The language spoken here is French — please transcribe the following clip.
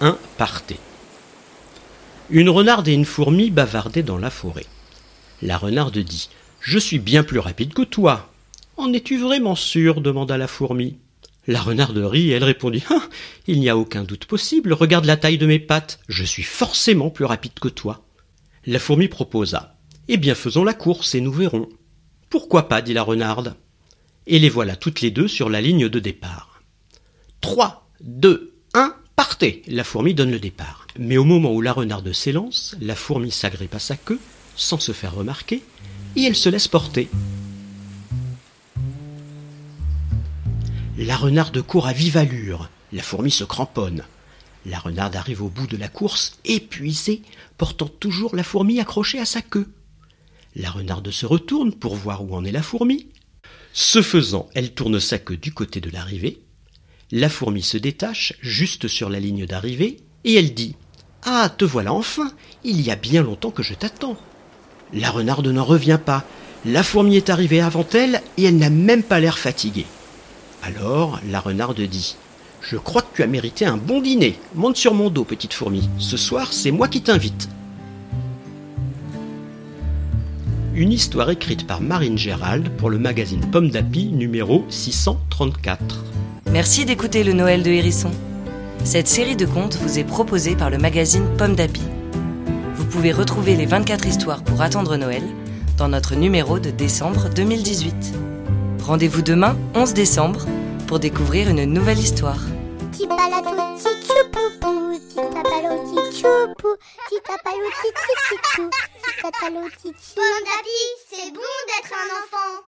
1, partez. Une renarde et une fourmi bavardaient dans la forêt. La renarde dit Je suis bien plus rapide que toi. En es-tu vraiment sûr? demanda la fourmi. La renarde rit et elle répondit ah, Il n'y a aucun doute possible, regarde la taille de mes pattes, je suis forcément plus rapide que toi. La fourmi proposa Eh bien faisons la course et nous verrons. Pourquoi pas? dit la renarde. Et les voilà toutes les deux sur la ligne de départ. Trois, deux, La fourmi donne le départ. Mais au moment où la renarde s'élance, la fourmi s'agrippe à sa queue, sans se faire remarquer, et elle se laisse porter. La renarde court à vive allure. La fourmi se cramponne. La renarde arrive au bout de la course, épuisée, portant toujours la fourmi accrochée à sa queue. La renarde se retourne pour voir où en est la fourmi. Ce faisant, elle tourne sa queue du côté de l'arrivée. La fourmi se détache juste sur la ligne d'arrivée et elle dit Ah, te voilà enfin Il y a bien longtemps que je t'attends. La renarde n'en revient pas. La fourmi est arrivée avant elle et elle n'a même pas l'air fatiguée. Alors la renarde dit Je crois que tu as mérité un bon dîner. Monte sur mon dos, petite fourmi. Ce soir, c'est moi qui t'invite. Une histoire écrite par Marine Gérald pour le magazine Pomme d'Api numéro 634. Merci d'écouter le Noël de Hérisson. Cette série de contes vous est proposée par le magazine Pomme d'Api. Vous pouvez retrouver les 24 histoires pour attendre Noël dans notre numéro de décembre 2018. Rendez-vous demain, 11 décembre, pour découvrir une nouvelle histoire. Petit palato, petit poupou. Petit tapalo, petit choupou. Petit tapalo, petit chou. Petit tapalo, petit chou. Bon d'appui, c'est bon d'être un enfant.